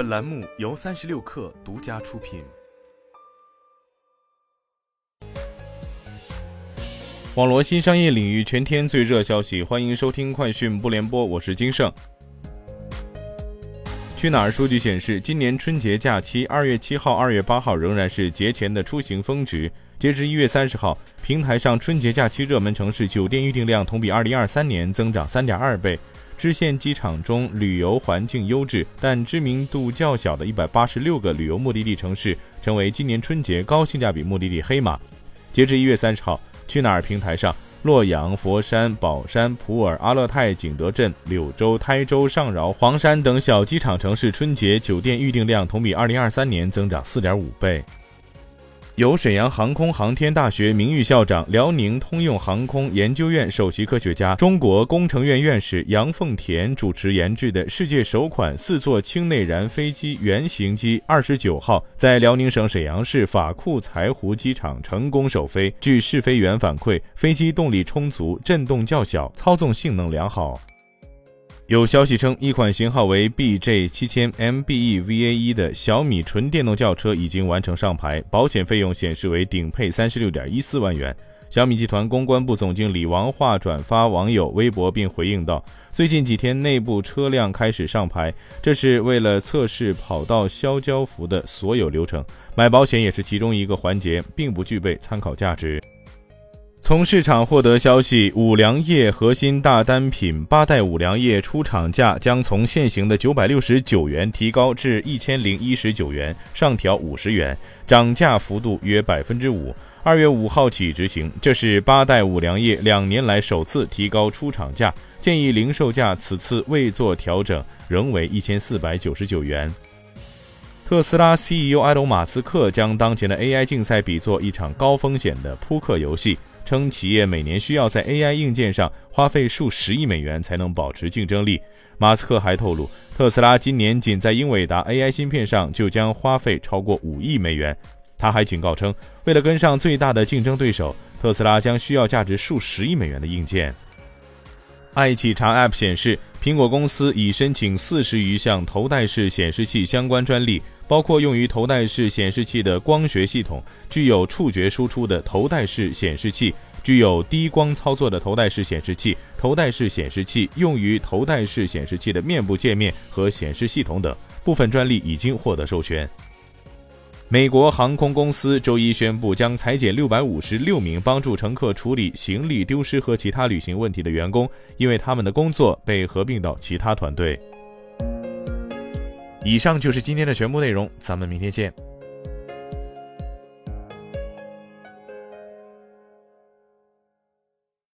本栏目由三十六氪独家出品。网罗新商业领域全天最热消息，欢迎收听快讯不联播，我是金盛。去哪儿数据显示，今年春节假期二月七号、二月八号仍然是节前的出行峰值。截至一月三十号，平台上春节假期热门城市酒店预订量同比二零二三年增长三点二倍。支线机场中旅游环境优质但知名度较小的一百八十六个旅游目的地城市，成为今年春节高性价比目的地黑马。截至一月三十号，去哪儿平台上，洛阳、佛山、宝山、普洱、阿勒泰、景德镇、柳州、台州、上饶、黄山等小机场城市春节酒店预订量同比二零二三年增长四点五倍。由沈阳航空航天大学名誉校长、辽宁通用航空研究院首席科学家、中国工程院院士杨凤田主持研制的世界首款四座氢内燃飞机原型机，二十九号在辽宁省沈阳市法库柴湖机场成功首飞。据试飞员反馈，飞机动力充足，震动较小，操纵性能良好。有消息称，一款型号为 BJ 七千 MBE VA 一的小米纯电动轿车已经完成上牌，保险费用显示为顶配三十六点一四万元。小米集团公关部总经理王化转发网友微博并回应道：“最近几天内部车辆开始上牌，这是为了测试跑道消胶服的所有流程，买保险也是其中一个环节，并不具备参考价值。”从市场获得消息，五粮液核心大单品八代五粮液出厂价将从现行的九百六十九元提高至一千零一十九元，上调五十元，涨价幅度约百分之五。二月五号起执行，这是八代五粮液两年来首次提高出厂价，建议零售价此次未做调整，仍为一千四百九十九元。特斯拉 CEO 埃隆·马斯克将当前的 AI 竞赛比作一场高风险的扑克游戏。称企业每年需要在 AI 硬件上花费数十亿美元才能保持竞争力。马斯克还透露，特斯拉今年仅在英伟达 AI 芯片上就将花费超过五亿美元。他还警告称，为了跟上最大的竞争对手，特斯拉将需要价值数十亿美元的硬件。爱企查 App 显示，苹果公司已申请四十余项头戴式显示器相关专利。包括用于头戴式显示器的光学系统、具有触觉输出的头戴式显示器、具有低光操作的头戴式显示器、头戴式显示器用于头戴式显示器的面部界面和显示系统等部分专利已经获得授权。美国航空公司周一宣布，将裁减六百五十六名帮助乘客处理行李丢失和其他旅行问题的员工，因为他们的工作被合并到其他团队。以上就是今天的全部内容，咱们明天见。